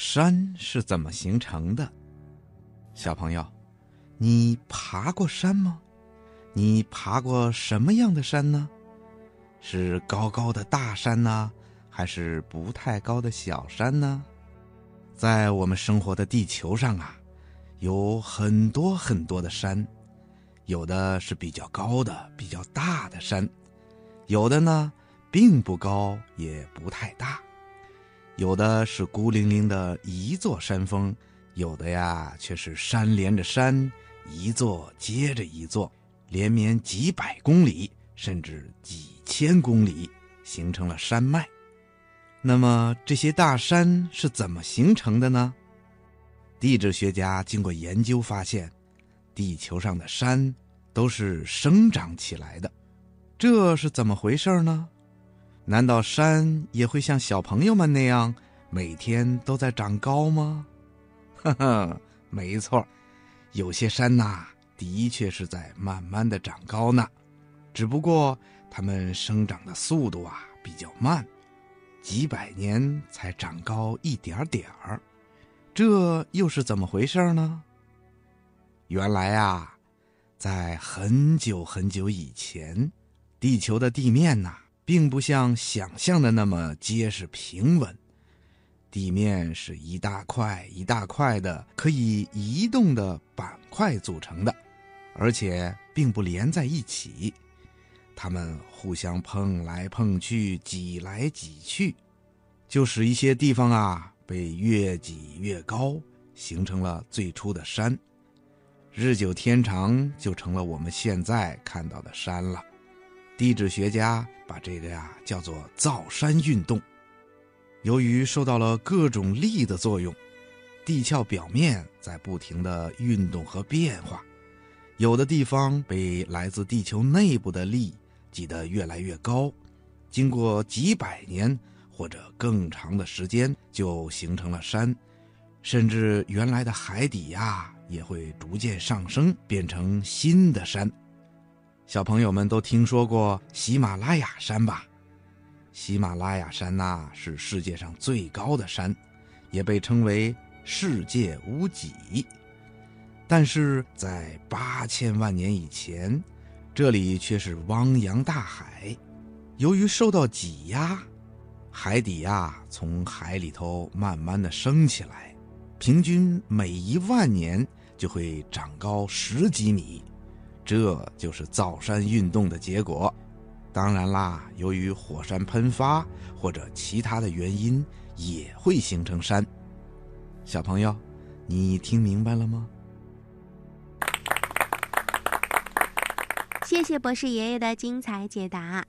山是怎么形成的？小朋友，你爬过山吗？你爬过什么样的山呢？是高高的大山呢，还是不太高的小山呢？在我们生活的地球上啊，有很多很多的山，有的是比较高的、比较大的山，有的呢并不高，也不太大，有的是孤零零的一座山峰，有的呀却是山连着山，一座接着一座，连绵几百公里，甚至几千公里，形成了山脉。那么这些大山是怎么形成的呢？地质学家经过研究发现，地球上的山都是生长起来的，这是怎么回事呢？难道山也会像小朋友们那样每天都在长高吗？呵呵，没错，有些山呐，的确是在慢慢的长高呢，只不过它们生长的速度啊比较慢。几百年才长高一点点儿，这又是怎么回事呢？原来啊，在很久很久以前，地球的地面呐，并不像想象的那么结实平稳，地面是一大块一大块的可以移动的板块组成的，而且并不连在一起。它们互相碰来碰去，挤来挤去，就使一些地方啊被越挤越高，形成了最初的山。日久天长，就成了我们现在看到的山了。地质学家把这个呀叫做造山运动。由于受到了各种力的作用，地壳表面在不停的运动和变化，有的地方被来自地球内部的力。挤得越来越高，经过几百年或者更长的时间，就形成了山，甚至原来的海底呀也会逐渐上升，变成新的山。小朋友们都听说过喜马拉雅山吧？喜马拉雅山呐是世界上最高的山，也被称为世界屋脊。但是在八千万年以前。这里却是汪洋大海，由于受到挤压，海底呀从海里头慢慢的升起来，平均每一万年就会长高十几米，这就是造山运动的结果。当然啦，由于火山喷发或者其他的原因，也会形成山。小朋友，你听明白了吗？谢谢博士爷爷的精彩解答。